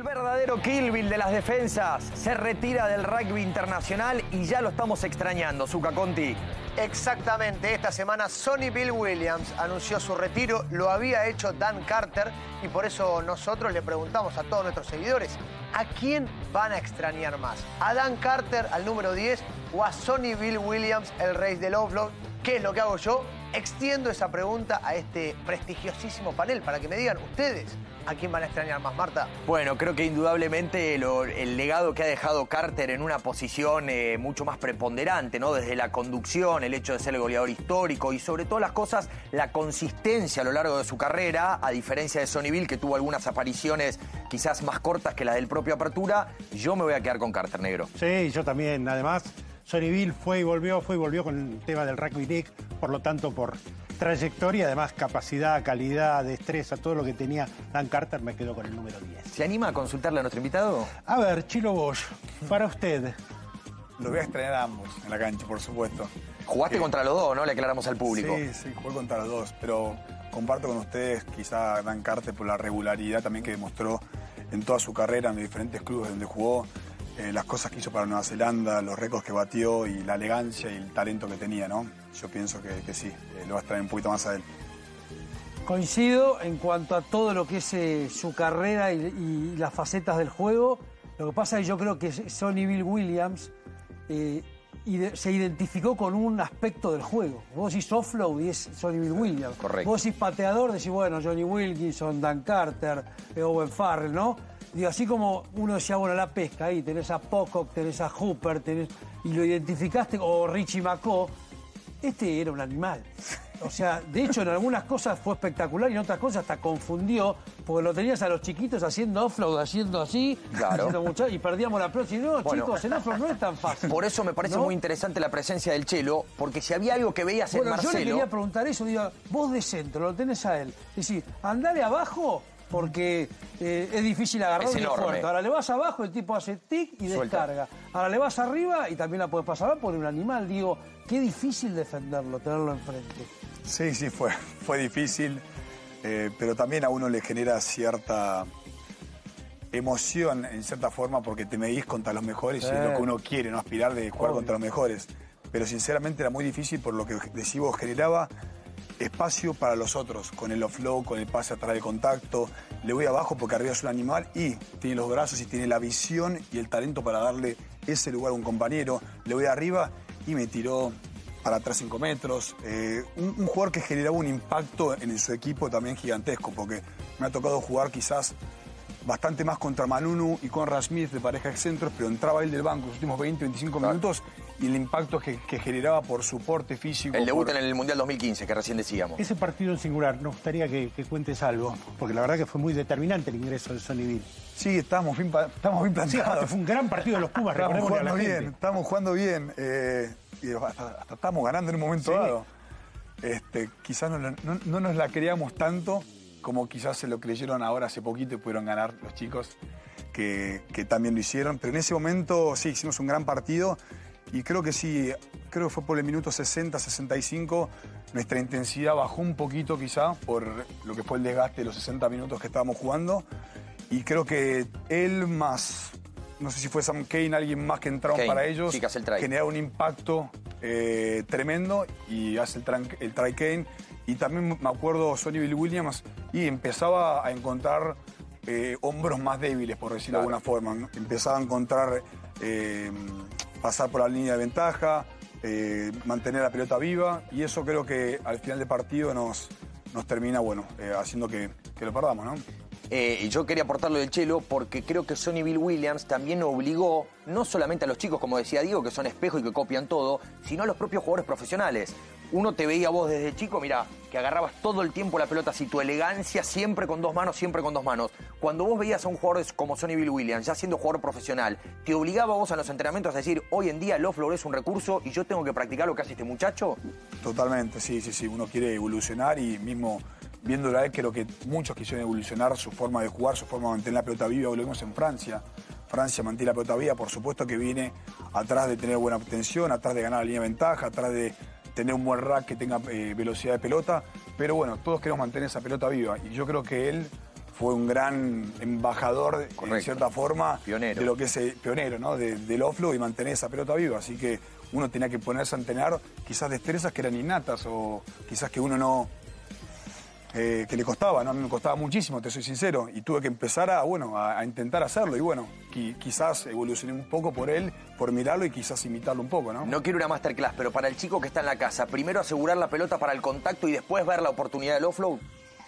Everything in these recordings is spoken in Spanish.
El verdadero Kill Bill de las defensas se retira del rugby internacional y ya lo estamos extrañando, Zuka Conti. Exactamente, esta semana Sonny Bill Williams anunció su retiro, lo había hecho Dan Carter y por eso nosotros le preguntamos a todos nuestros seguidores, ¿a quién van a extrañar más? ¿A Dan Carter, al número 10, o a Sonny Bill Williams, el rey del offload? ¿Qué es lo que hago yo? Extiendo esa pregunta a este prestigiosísimo panel para que me digan ustedes a quién van a extrañar más, Marta. Bueno, creo que indudablemente lo- el legado que ha dejado Carter en una posición eh, mucho más preponderante, ¿no? Desde la conducción, el hecho de ser el goleador histórico y sobre todas las cosas, la consistencia a lo largo de su carrera, a diferencia de Sonny Bill, que tuvo algunas apariciones quizás más cortas que las del propio Apertura, yo me voy a quedar con Carter Negro. Sí, yo también. Además, Sonnyville fue y volvió, fue y volvió con el tema del Rugby League, por lo tanto, por trayectoria, además capacidad, calidad, destreza, todo lo que tenía Dan Carter, me quedo con el número 10. ¿Se anima a consultarle a nuestro invitado? A ver, Chilo Bosch, para usted, Los voy a extrañar a ambos en la cancha, por supuesto. Jugaste Sí. contra los dos, ¿no? Le aclaramos al público. Sí, sí, jugué contra los dos, pero comparto con ustedes quizá Dan Carter por la regularidad también que demostró en toda su carrera en los diferentes clubes donde jugó, eh, las cosas que hizo para Nueva Zelanda, los récords que batió y la elegancia y el talento que tenía, ¿no? Yo pienso que, que sí, eh, lo va a extraer un poquito más a él. Coincido en cuanto a todo lo que es eh, su carrera y, y las facetas del juego. Lo que pasa es que yo creo que Sonny Bill Williams eh, ide- se identificó con un aspecto del juego. Vos decís offload y es Sonny Bill Williams. Correcto. Vos decís pateador, decís, bueno, Johnny Wilkinson, Dan Carter, Owen Farrell, ¿no? Digo, así como uno decía, bueno, la pesca ahí, tenés a Pocock, tenés a Hooper, tenés, y lo identificaste, o Richie McCaw, este era un animal. O sea, de hecho, en algunas cosas fue espectacular y en otras cosas hasta confundió, porque lo tenías a los chiquitos haciendo offload, haciendo así, Claro. haciendo y perdíamos la pelota. Y no, Bueno. chicos, el offload no es tan fácil. Por eso me parece ¿No? muy interesante la presencia del Chelo, porque si había algo que veías en Bueno, yo le Marcelo... quería preguntar eso, digo, vos de centro, lo tenés a él. Es decir, andale abajo porque eh, es difícil agarrarlo Es y es enorme. fuerte. Ahora le vas abajo, el tipo hace tic y Suelta. descarga. Ahora le vas arriba y también la puedes pasar por un animal. Digo, qué difícil defenderlo, tenerlo enfrente. Sí, sí, fue, fue difícil, eh, pero también a uno le genera cierta emoción, en cierta forma, porque te medís contra los mejores y es lo que uno quiere, ¿no? Aspirar de jugar Obvio. contra los mejores. Pero sinceramente era muy difícil por lo que decís vos, generaba espacio para los otros, con el offload, con el pase atrás del contacto. Le voy abajo porque arriba es un animal y tiene los brazos y tiene la visión y el talento para darle ese lugar a un compañero. Le voy arriba y me tiró para atrás 5 metros. Eh, un, un jugador que generaba un impacto en su equipo también gigantesco, porque me ha tocado jugar quizás bastante más contra Manunu y Conrad Smith de pareja de centros, pero entraba él del banco los últimos 20, 25 minutos y el impacto que, que generaba por su porte físico. El debut por- en el Mundial 2015, que recién decíamos. ese partido en singular, nos gustaría que, que cuentes algo, porque la verdad que fue muy determinante el ingreso de Sonnyville. Sí, estábamos bien, estábamos bien Sí, aparte plantados. fue un gran partido de los Pumas, la jugando bien, estábamos jugando bien. eh, y hasta, hasta estábamos ganando en un momento Sí. dado. Este, quizás no, no- no nos la creíamos tanto como quizás se lo creyeron ahora hace poquito y pudieron ganar los chicos que, que también lo hicieron. Pero en ese momento sí, hicimos un gran partido y creo que sí, creo que fue por el minuto 60, 65, nuestra intensidad bajó un poquito quizá por lo que fue el desgaste de los 60 minutos que estábamos jugando. Y creo que él más, no sé si fue Sam Kane, alguien más que entraron Kane, para ellos, sí, un impacto eh, tremendo y hace el, tran- el try Kane. Y también me acuerdo Sonny Bill Williams y empezaba a encontrar eh, hombros más débiles, por decirlo de alguna forma. ¿no? Empezaba a encontrar eh, pasar por la línea de ventaja, eh, mantener la pelota viva y eso creo que al final del partido nos, nos termina, bueno, eh, haciendo que, que lo perdamos, ¿no? Eh, yo quería aportarlo del Chelo porque creo que Sonny Bill Williams también obligó no solamente a los chicos, como decía Diego, que son espejos y que copian todo, sino a los propios jugadores profesionales. Uno te veía vos desde chico, mira, que agarrabas todo el tiempo la pelota así, tu elegancia siempre con dos manos, siempre con dos manos. Cuando vos veías a un jugador como Sonny Bill Williams, ya siendo jugador profesional, te obligaba vos a los entrenamientos a decir, hoy en día el offload es un recurso y yo tengo que practicar lo que hace este muchacho. Totalmente, sí, sí, sí. Uno quiere evolucionar y mismo viéndolo a él, creo que muchos quisieron evolucionar su forma de jugar, su forma de mantener la pelota viva. Lo vimos en Francia. Francia mantiene la pelota viva, por supuesto que viene atrás de tener buena obtención, atrás de ganar la línea de ventaja, atrás de tener un buen rack que tenga eh, velocidad de pelota. Pero bueno, todos queremos mantener esa pelota viva. Y yo creo que él fue un gran embajador, en Correcto. cierta forma, Pionero. de lo que es eh, pionero, ¿no? De- del offload y mantener esa pelota viva. Así que uno tenía que ponerse a entrenar quizás destrezas que eran innatas o quizás que uno no, eh, que le costaba, ¿no? A mí me costaba muchísimo, te soy sincero, y tuve que empezar a, bueno, a, a intentar hacerlo, y bueno, qui- quizás evolucioné un poco por él, por mirarlo y quizás imitarlo un poco, ¿no? No quiero una masterclass, pero para el chico que está en la casa, primero asegurar la pelota para el contacto y después ver la oportunidad del offload.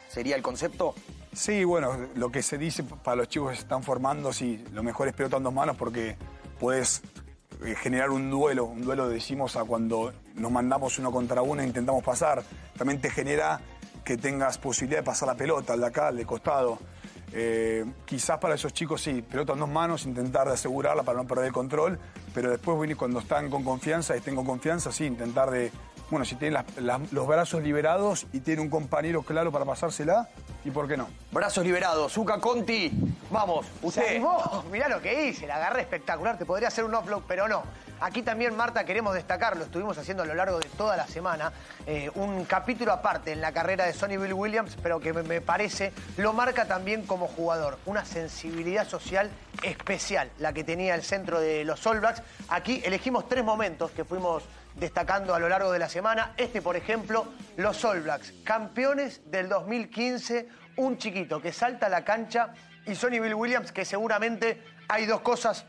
¿Sería el concepto? Sí, bueno, lo que se dice para los chicos que se están formando, sí, lo mejor es pelota en dos manos porque puedes eh, generar un duelo, un duelo decimos a cuando nos mandamos uno contra uno e intentamos pasar, también te genera que tengas posibilidad de pasar la pelota, al de acá, al de costado. Eh, quizás para esos chicos sí, pelota en dos manos, intentar de asegurarla para no perder el control, pero después viene cuando están con confianza y estén con confianza, sí, intentar de, bueno, si tienen los brazos liberados y tiene un compañero claro para pasársela, ¿y por qué no? Brazos liberados. Zuka Conti. Vamos, Se usted. animó. Mirá lo que hice, la agarré espectacular. Te podría hacer un offload, pero no. Aquí también, Marta, queremos destacar, lo estuvimos haciendo a lo largo de toda la semana, eh, un capítulo aparte en la carrera de Sonny Bill Williams, pero que me, me parece lo marca también como jugador. Una sensibilidad social especial, la que tenía el centro de los All Blacks. Aquí elegimos tres momentos que fuimos destacando a lo largo de la semana. Este, por ejemplo, los All Blacks, campeones del 2015, un chiquito que salta a la cancha y Sonny Bill Williams, que seguramente hay dos cosas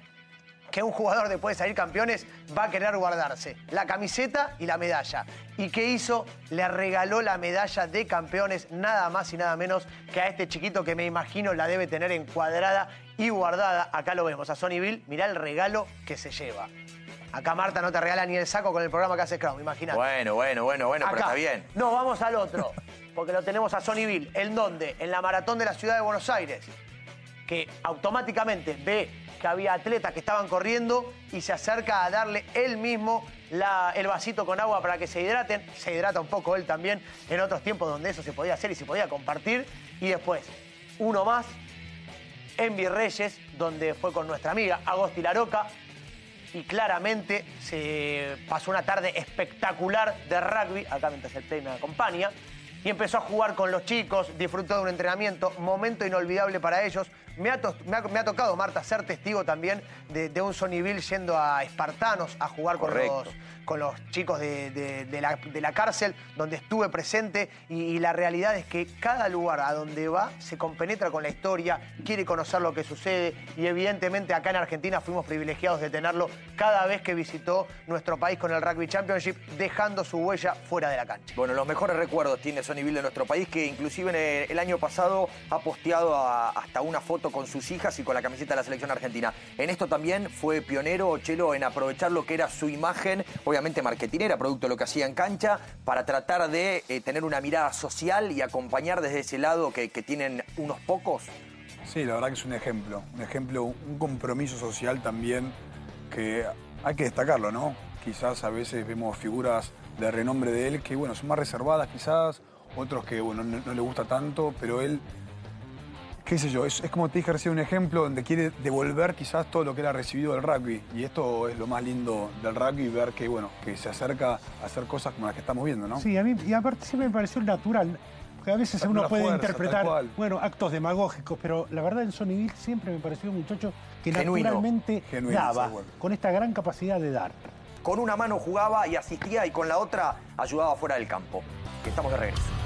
que un jugador después de salir campeones va a querer guardarse. La camiseta y la medalla. ¿Y qué hizo? Le regaló la medalla de campeones nada más y nada menos que a este chiquito que me imagino la debe tener encuadrada y guardada. Acá lo vemos a Sonny Bill. Mirá el regalo que se lleva. Acá Marta no te regala ni el saco con el programa que hace Crown, imagínate. Bueno, bueno, bueno, bueno, pero Acá. está bien. No, vamos al otro. Porque lo tenemos a Sonny Bill. ¿En dónde? En la maratón de la ciudad de Buenos Aires. Que automáticamente ve que había atletas que estaban corriendo y se acerca a darle él mismo el vasito con agua para que se hidraten. Se hidrata un poco él también en otros tiempos donde eso se podía hacer y se podía compartir. Y después, uno más en Virreyes, donde fue con nuestra amiga Agosti Laroca, y claramente se pasó una tarde espectacular de rugby, acá mientras el play me acompaña, y empezó a jugar con los chicos, disfrutó de un entrenamiento, momento inolvidable para ellos. Me ha, to- me ha- me ha tocado, Marta, ser testigo también de, de un Sonnyville yendo a Espartanos a jugar con Correcto. los, con los chicos de, de- de la, de la cárcel, donde estuve presente, y, y la realidad es que cada lugar a donde va se compenetra con la historia, quiere conocer lo que sucede, y evidentemente acá en Argentina fuimos privilegiados de tenerlo cada vez que visitó nuestro país con el Rugby Championship, dejando su huella fuera de la cancha. Bueno, los mejores recuerdos tiene Sonny Bill de nuestro país, que inclusive en el, el año pasado ha posteado a- hasta una foto con sus hijas y con la camiseta de la selección argentina. En esto también fue pionero Chelo en aprovechar lo que era su imagen, obviamente marketinera, producto de lo que hacía en cancha, para tratar de eh, tener una mirada social y acompañar desde ese lado que, tienen unos pocos. Sí, la verdad que es un ejemplo, un ejemplo, un compromiso social también que hay que destacarlo, ¿no? Quizás a veces vemos figuras de renombre de él que, bueno, son más reservadas quizás, otros que, bueno, no, no le gusta tanto, pero él, qué sé yo, es, es como te dije recién un ejemplo donde quiere devolver quizás todo lo que era recibido del rugby. Y esto es lo más lindo del rugby, ver que, bueno, que se acerca a hacer cosas como las que estamos viendo, ¿no? Sí, a mí, y aparte siempre me pareció natural. Porque a veces uno puede fuerza, interpretar, bueno, actos demagógicos, pero la verdad en Sonnyville siempre me pareció un muchacho que Genuino. naturalmente Genuino, daba, seguro. con esta gran capacidad de dar. Con una mano jugaba y asistía y con la otra ayudaba fuera del campo. Que estamos de regreso.